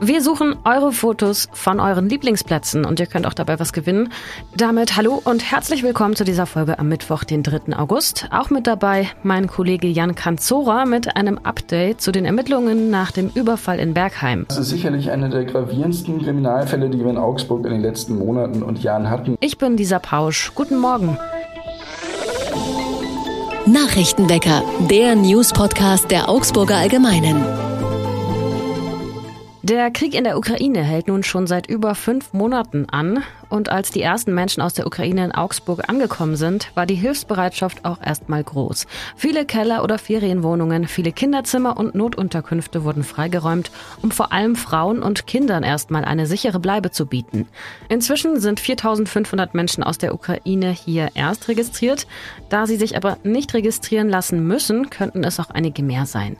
Wir suchen eure Fotos von euren Lieblingsplätzen und ihr könnt auch dabei was gewinnen. Damit hallo und herzlich willkommen zu dieser Folge am Mittwoch, den 3. August. Auch mit dabei mein Kollege Jan Kanzora mit einem Update zu den Ermittlungen nach dem Überfall in Bergheim. Das ist sicherlich einer der gravierendsten Kriminalfälle, die wir in Augsburg in den letzten Monaten und Jahren hatten. Ich bin Lisa Pausch. Guten Morgen. Nachrichtenwecker, der News-Podcast der Augsburger Allgemeinen. Der Krieg in der Ukraine hält nun schon seit über fünf Monaten an. Und als die ersten Menschen aus der Ukraine in Augsburg angekommen sind, war die Hilfsbereitschaft auch erstmal groß. Viele Keller- oder Ferienwohnungen, viele Kinderzimmer und Notunterkünfte wurden freigeräumt, um vor allem Frauen und Kindern erstmal eine sichere Bleibe zu bieten. Inzwischen sind 4500 Menschen aus der Ukraine hier erst registriert. Da sie sich aber nicht registrieren lassen müssen, könnten es auch einige mehr sein.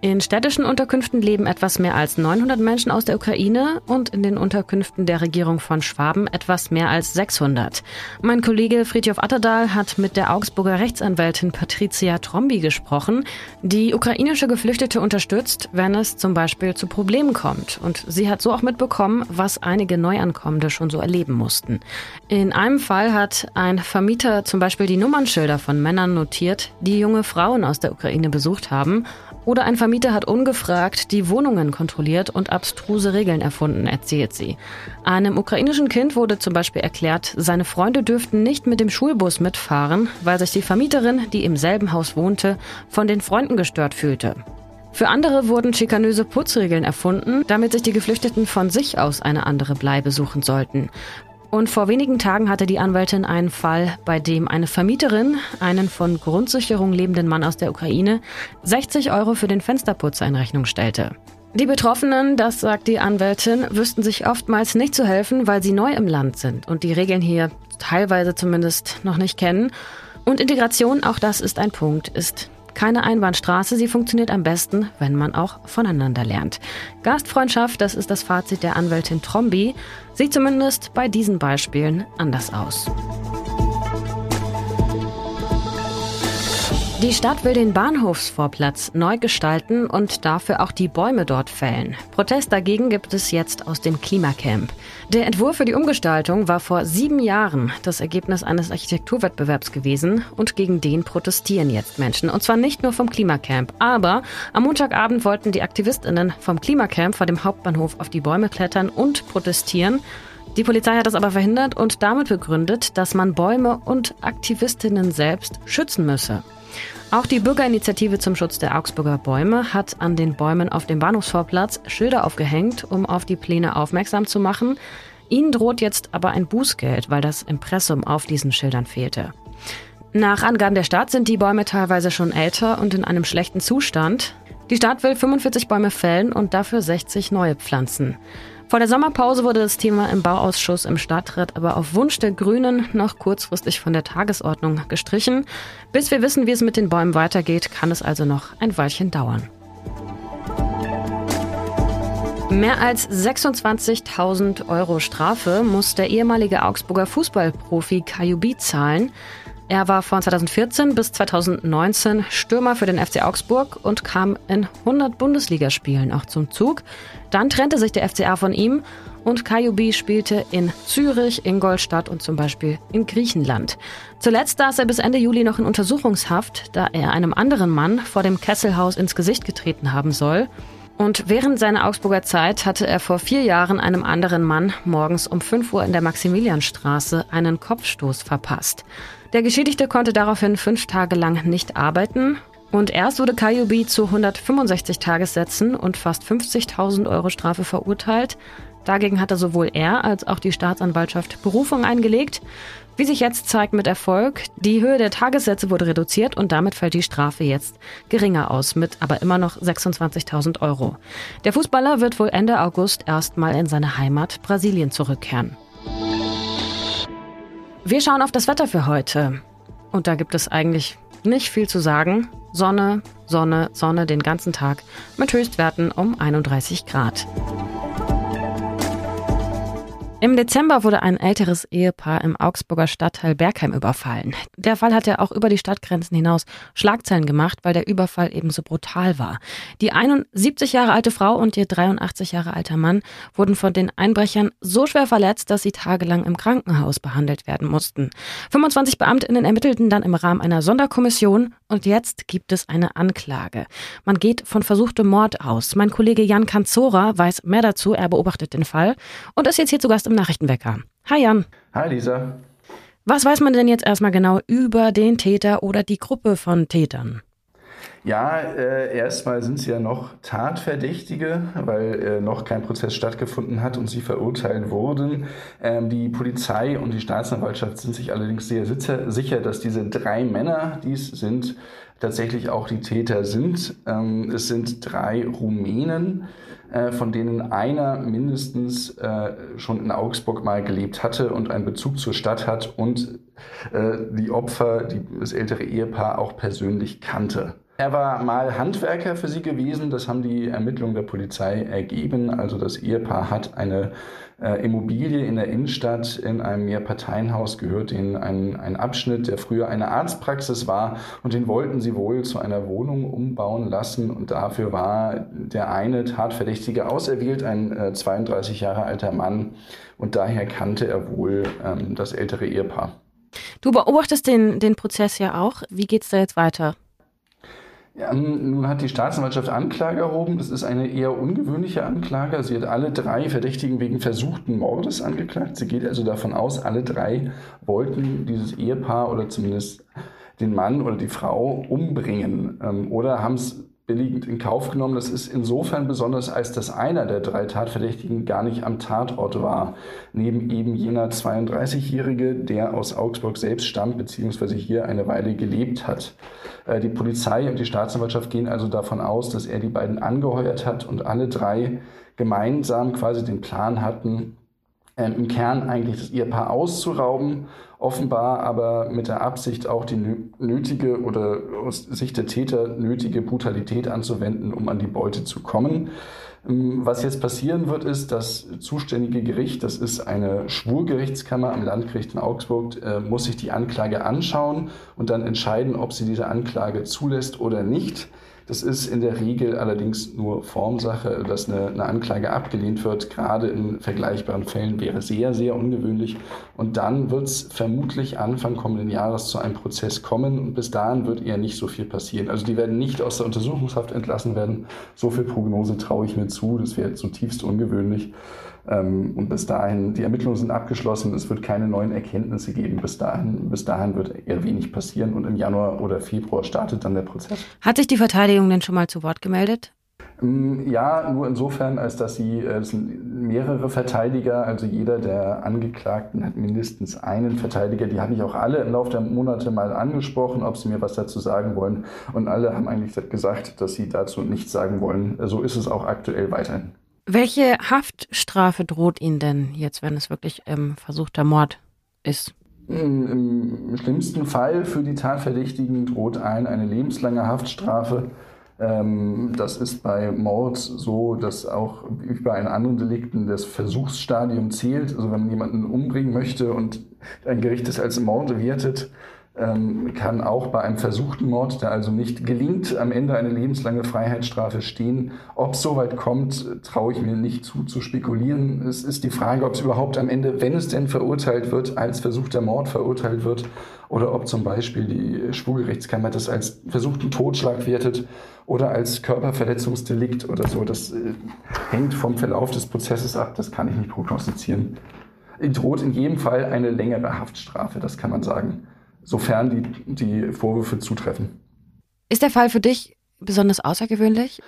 In städtischen Unterkünften leben etwas mehr als 900 Menschen aus der Ukraine und in den Unterkünften der Regierung von Schwaben etwas mehr als 600. Mein Kollege Friedhof Atterdahl hat mit der Augsburger Rechtsanwältin Patricia Trombi gesprochen, die ukrainische Geflüchtete unterstützt, wenn es zum Beispiel zu Problemen kommt. Und sie hat so auch mitbekommen, was einige Neuankommende schon so erleben mussten. In einem Fall hat ein Vermieter zum Beispiel die Nummernschilder von Männern notiert, die junge Frauen aus der Ukraine besucht haben oder ein Vermieter hat ungefragt die Wohnungen kontrolliert und abstruse Regeln erfunden, erzählt sie. Einem ukrainischen Kind wurde zum Beispiel erklärt, seine Freunde dürften nicht mit dem Schulbus mitfahren, weil sich die Vermieterin, die im selben Haus wohnte, von den Freunden gestört fühlte. Für andere wurden schikanöse Putzregeln erfunden, damit sich die Geflüchteten von sich aus eine andere Bleibe suchen sollten. Und vor wenigen Tagen hatte die Anwältin einen Fall, bei dem eine Vermieterin einen von Grundsicherung lebenden Mann aus der Ukraine 60 Euro für den Fensterputzer in Rechnung stellte. Die Betroffenen, das sagt die Anwältin, wüssten sich oftmals nicht zu helfen, weil sie neu im Land sind und die Regeln hier teilweise zumindest noch nicht kennen. Und Integration, auch das ist ein Punkt, ist keine Einbahnstraße, sie funktioniert am besten, wenn man auch voneinander lernt. Gastfreundschaft, das ist das Fazit der Anwältin Trombi, sieht zumindest bei diesen Beispielen anders aus. Die Stadt will den Bahnhofsvorplatz neu gestalten und dafür auch die Bäume dort fällen. Protest dagegen gibt es jetzt aus dem Klimacamp. Der Entwurf für die Umgestaltung war vor sieben Jahren das Ergebnis eines Architekturwettbewerbs gewesen und gegen den protestieren jetzt Menschen. Und zwar nicht nur vom Klimacamp, aber am Montagabend wollten die AktivistInnen vom Klimacamp vor dem Hauptbahnhof auf die Bäume klettern und protestieren. Die Polizei hat das aber verhindert und damit begründet, dass man Bäume und Aktivistinnen selbst schützen müsse. Auch die Bürgerinitiative zum Schutz der Augsburger Bäume hat an den Bäumen auf dem Bahnhofsvorplatz Schilder aufgehängt, um auf die Pläne aufmerksam zu machen. Ihnen droht jetzt aber ein Bußgeld, weil das Impressum auf diesen Schildern fehlte. Nach Angaben der Stadt sind die Bäume teilweise schon älter und in einem schlechten Zustand. Die Stadt will 45 Bäume fällen und dafür 60 neue pflanzen. Vor der Sommerpause wurde das Thema im Bauausschuss im Stadtrat aber auf Wunsch der Grünen noch kurzfristig von der Tagesordnung gestrichen. Bis wir wissen, wie es mit den Bäumen weitergeht, kann es also noch ein Weilchen dauern. Mehr als 26.000 Euro Strafe muss der ehemalige Augsburger Fußballprofi Kajubi zahlen. Er war von 2014 bis 2019 Stürmer für den FC Augsburg und kam in 100 Bundesligaspielen auch zum Zug. Dann trennte sich der FCA von ihm und Kajubi spielte in Zürich, Ingolstadt und zum Beispiel in Griechenland. Zuletzt saß er bis Ende Juli noch in Untersuchungshaft, da er einem anderen Mann vor dem Kesselhaus ins Gesicht getreten haben soll. Und während seiner Augsburger Zeit hatte er vor vier Jahren einem anderen Mann morgens um 5 Uhr in der Maximilianstraße einen Kopfstoß verpasst. Der Geschädigte konnte daraufhin fünf Tage lang nicht arbeiten. Und erst wurde Kajubi zu 165 Tagessätzen und fast 50.000 Euro Strafe verurteilt. Dagegen hatte sowohl er als auch die Staatsanwaltschaft Berufung eingelegt. Wie sich jetzt zeigt mit Erfolg, die Höhe der Tagessätze wurde reduziert und damit fällt die Strafe jetzt geringer aus, mit aber immer noch 26.000 Euro. Der Fußballer wird wohl Ende August erstmal in seine Heimat Brasilien zurückkehren. Wir schauen auf das Wetter für heute. Und da gibt es eigentlich nicht viel zu sagen. Sonne, Sonne, Sonne den ganzen Tag mit Höchstwerten um 31 Grad. Im Dezember wurde ein älteres Ehepaar im Augsburger Stadtteil Bergheim überfallen. Der Fall hatte auch über die Stadtgrenzen hinaus Schlagzeilen gemacht, weil der Überfall ebenso brutal war. Die 71 Jahre alte Frau und ihr 83 Jahre alter Mann wurden von den Einbrechern so schwer verletzt, dass sie tagelang im Krankenhaus behandelt werden mussten. 25 Beamtinnen ermittelten dann im Rahmen einer Sonderkommission und jetzt gibt es eine Anklage. Man geht von versuchtem Mord aus. Mein Kollege Jan Kanzora weiß mehr dazu. Er beobachtet den Fall und ist jetzt hier zu Gast im Nachrichtenwecker. Hi Jan. Hi Lisa. Was weiß man denn jetzt erstmal genau über den Täter oder die Gruppe von Tätern? Ja, äh, erstmal sind sie ja noch Tatverdächtige, weil äh, noch kein Prozess stattgefunden hat und sie verurteilt wurden. Ähm, die Polizei und die Staatsanwaltschaft sind sich allerdings sehr sicher, dass diese drei Männer, die es sind, tatsächlich auch die Täter sind. Ähm, es sind drei Rumänen äh, von denen einer mindestens äh, schon in Augsburg mal gelebt hatte und einen Bezug zur Stadt hat und äh, die Opfer, die, das ältere Ehepaar, auch persönlich kannte. Er war mal Handwerker für sie gewesen, das haben die Ermittlungen der Polizei ergeben. Also das Ehepaar hat eine äh, Immobilie in der Innenstadt in einem Mehrparteienhaus gehört ihnen ein, Abschnitt, der früher eine Arztpraxis war und den wollten sie wohl zu einer Wohnung umbauen lassen und dafür war der eine Tatverdächtige auserwählt, ein äh, 32 Jahre alter Mann und daher kannte er wohl ähm, das ältere Ehepaar. Du beobachtest den, den Prozess ja auch. Wie geht es da jetzt weiter? Ja, nun hat die Staatsanwaltschaft Anklage erhoben. Das ist eine eher ungewöhnliche Anklage. Sie hat alle drei Verdächtigen wegen versuchten Mordes angeklagt. Sie geht also davon aus, alle drei wollten dieses Ehepaar oder zumindest den Mann oder die Frau umbringen ähm, oder haben es billigend in Kauf genommen. Das ist insofern besonders, als dass einer der drei Tatverdächtigen gar nicht am Tatort war. Neben eben jener 32-Jährige, der aus Augsburg selbst stammt, beziehungsweise hier eine Weile gelebt hat. Äh, die Polizei und die Staatsanwaltschaft gehen also davon aus, dass er die beiden angeheuert hat und alle drei gemeinsam quasi den Plan hatten, im Kern eigentlich das Ehepaar auszurauben, offenbar aber mit der Absicht auch die nötige oder aus Sicht der Täter nötige Brutalität anzuwenden, um an die Beute zu kommen. Ähm, was jetzt passieren wird, ist, das zuständige Gericht, das ist eine Schwurgerichtskammer am Landgericht in Augsburg, äh, muss sich die Anklage anschauen und dann entscheiden, ob sie diese Anklage zulässt oder nicht. Das ist in der Regel allerdings nur Formsache, dass eine, eine, Anklage abgelehnt wird. Gerade in vergleichbaren Fällen wäre sehr, sehr ungewöhnlich. Und dann wird es vermutlich Anfang kommenden Jahres zu einem Prozess kommen. Und bis dahin wird eher nicht so viel passieren. Also die werden nicht aus der Untersuchungshaft entlassen werden. So viel Prognose traue ich mir zu. Das wäre zutiefst ungewöhnlich. Ähm, und bis dahin, die Ermittlungen sind abgeschlossen, es wird keine neuen Erkenntnisse geben. Bis dahin, bis dahin wird eher wenig passieren und im Januar oder Februar startet dann der Prozess. Hat sich die Verteidigung denn schon mal zu Wort gemeldet? Ähm, ja, nur insofern, als dass sie, äh, es sind mehrere Verteidiger, also jeder der Angeklagten hat mindestens einen Verteidiger. Die habe ich auch alle im Laufe der Monate mal angesprochen, ob sie mir was dazu sagen wollen. Und alle haben eigentlich gesagt, dass sie dazu nichts sagen wollen. So ist es auch aktuell weiterhin. Welche Haftstrafe droht Ihnen denn jetzt, wenn es wirklich ähm, versuchter Mord ist? Im schlimmsten Fall für die Tatverdächtigen droht ein eine lebenslange Haftstrafe. Ähm, das ist bei Mord so, dass auch wie bei einem anderen Delikten das Versuchsstadium zählt. Also wenn man jemanden umbringen möchte und ein Gericht es als Mord wertet, kann auch bei einem versuchten Mord, der also nicht gelingt, am Ende eine lebenslange Freiheitsstrafe stehen. Ob es soweit kommt, traue ich mir nicht zu, zu spekulieren. Es ist die Frage, ob es überhaupt am Ende, wenn es denn verurteilt wird, als versuchter Mord verurteilt wird, oder ob zum Beispiel die Schwurgerichtskammer das als versuchten Totschlag wertet oder als Körperverletzungsdelikt oder so. Das äh, hängt vom Verlauf des Prozesses ab, das kann ich nicht prognostizieren. Droht in jedem Fall eine längere Haftstrafe, das kann man sagen sofern die, die Vorwürfe zutreffen. Ist der Fall für dich besonders außergewöhnlich?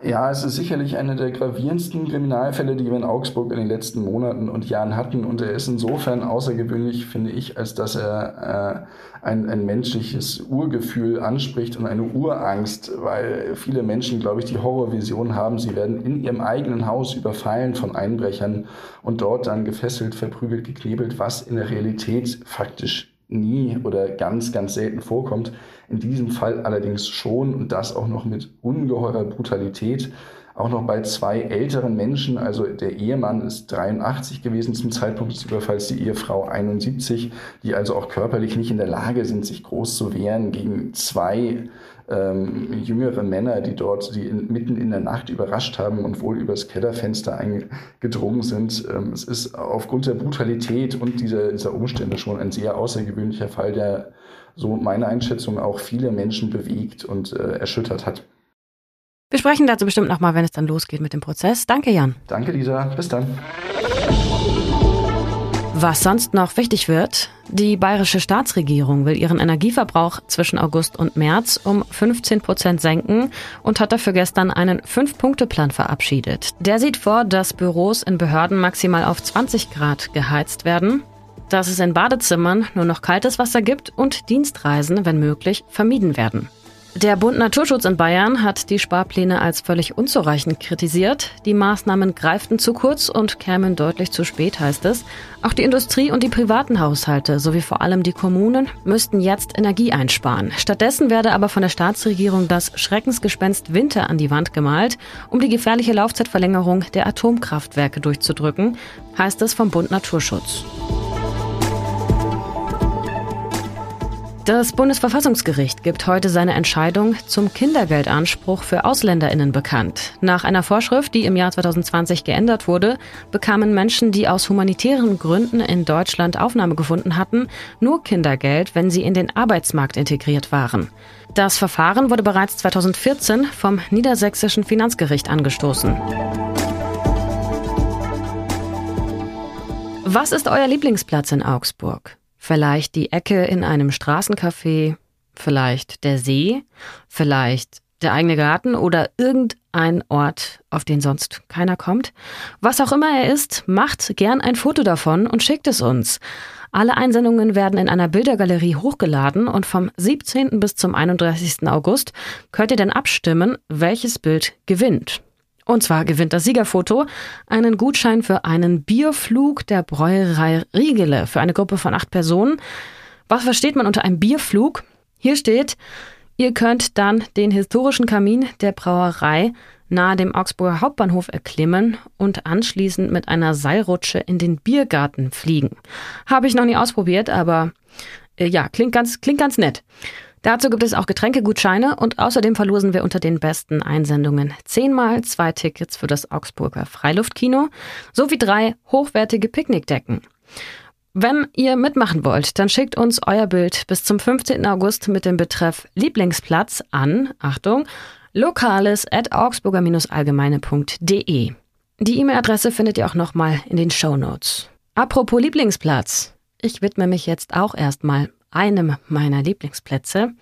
Ja, es ist sicherlich einer der gravierendsten Kriminalfälle, die wir in Augsburg in den letzten Monaten und Jahren hatten. Und er ist insofern außergewöhnlich, finde ich, als dass er äh, ein, ein menschliches Urgefühl anspricht und eine Urangst, weil viele Menschen, glaube ich, die Horrorvision haben, sie werden in ihrem eigenen Haus überfallen von Einbrechern und dort dann gefesselt, verprügelt, geknebelt, was in der Realität faktisch nie oder ganz, ganz selten vorkommt. In diesem Fall allerdings schon und das auch noch mit ungeheurer Brutalität. auch noch bei zwei älteren Menschen. Also der Ehemann ist 83 gewesen zum Zeitpunkt des Überfalls, die Ehefrau 71, die also auch körperlich nicht in der Lage sind, sich groß zu wehren gegen zwei ähm, jüngere Männer, die dort die in, mitten in der Nacht überrascht haben und wohl übers Kellerfenster eingedrungen sind. Ähm, es ist aufgrund der Brutalität und dieser, dieser Umstände schon ein sehr außergewöhnlicher Fall, der so meine Einschätzung auch viele Menschen bewegt und äh, erschüttert hat. Wir sprechen dazu bestimmt nochmal, wenn es dann losgeht mit dem Prozess. Danke, Jan. Danke, Lisa. Bis dann. Was sonst noch wichtig wird, die bayerische Staatsregierung will ihren Energieverbrauch zwischen August und März um 15 Prozent senken und hat dafür gestern einen Fünf-Punkte-Plan verabschiedet. Der sieht vor, dass Büros in Behörden maximal auf 20 Grad geheizt werden, dass es in Badezimmern nur noch kaltes Wasser gibt und Dienstreisen, wenn möglich, vermieden werden. Der Bund Naturschutz in Bayern hat die Sparpläne als völlig unzureichend kritisiert. Die Maßnahmen greiften zu kurz und kämen deutlich zu spät, heißt es. Auch die Industrie und die privaten Haushalte sowie vor allem die Kommunen müssten jetzt Energie einsparen. Stattdessen werde aber von der Staatsregierung das Schreckensgespenst Winter an die Wand gemalt, um die gefährliche Laufzeitverlängerung der Atomkraftwerke durchzudrücken, heißt es vom Bund Naturschutz. Das Bundesverfassungsgericht gibt heute seine Entscheidung zum Kindergeldanspruch für Ausländerinnen bekannt. Nach einer Vorschrift, die im Jahr 2020 geändert wurde, bekamen Menschen, die aus humanitären Gründen in Deutschland Aufnahme gefunden hatten, nur Kindergeld, wenn sie in den Arbeitsmarkt integriert waren. Das Verfahren wurde bereits 2014 vom Niedersächsischen Finanzgericht angestoßen. Was ist euer Lieblingsplatz in Augsburg? Vielleicht die Ecke in einem Straßencafé, vielleicht der See, vielleicht der eigene Garten oder irgendein Ort, auf den sonst keiner kommt. Was auch immer er ist, macht gern ein Foto davon und schickt es uns. Alle Einsendungen werden in einer Bildergalerie hochgeladen und vom 17. bis zum 31. August könnt ihr dann abstimmen, welches Bild gewinnt. Und zwar gewinnt das Siegerfoto einen Gutschein für einen Bierflug der Bräuerei Riegele für eine Gruppe von acht Personen. Was versteht man unter einem Bierflug? Hier steht, ihr könnt dann den historischen Kamin der Brauerei nahe dem Augsburger Hauptbahnhof erklimmen und anschließend mit einer Seilrutsche in den Biergarten fliegen. Habe ich noch nie ausprobiert, aber äh, ja, klingt ganz, klingt ganz nett. Dazu gibt es auch Getränkegutscheine und außerdem verlosen wir unter den besten Einsendungen zehnmal zwei Tickets für das Augsburger Freiluftkino sowie drei hochwertige Picknickdecken. Wenn ihr mitmachen wollt, dann schickt uns euer Bild bis zum 15. August mit dem Betreff Lieblingsplatz an, Achtung, lokales at augsburger-allgemeine.de. Die E-Mail-Adresse findet ihr auch nochmal in den Show Notes. Apropos Lieblingsplatz. Ich widme mich jetzt auch erstmal einem meiner Lieblingsplätze.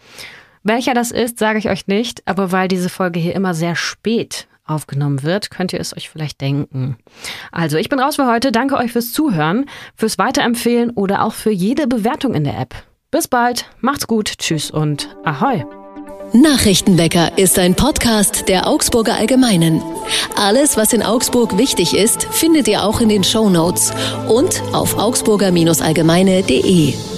Welcher das ist, sage ich euch nicht, aber weil diese Folge hier immer sehr spät aufgenommen wird, könnt ihr es euch vielleicht denken. Also, ich bin raus für heute. Danke euch fürs Zuhören, fürs Weiterempfehlen oder auch für jede Bewertung in der App. Bis bald, macht's gut, tschüss und ahoi. Nachrichtenwecker ist ein Podcast der Augsburger Allgemeinen. Alles, was in Augsburg wichtig ist, findet ihr auch in den Show Notes und auf augsburger-allgemeine.de.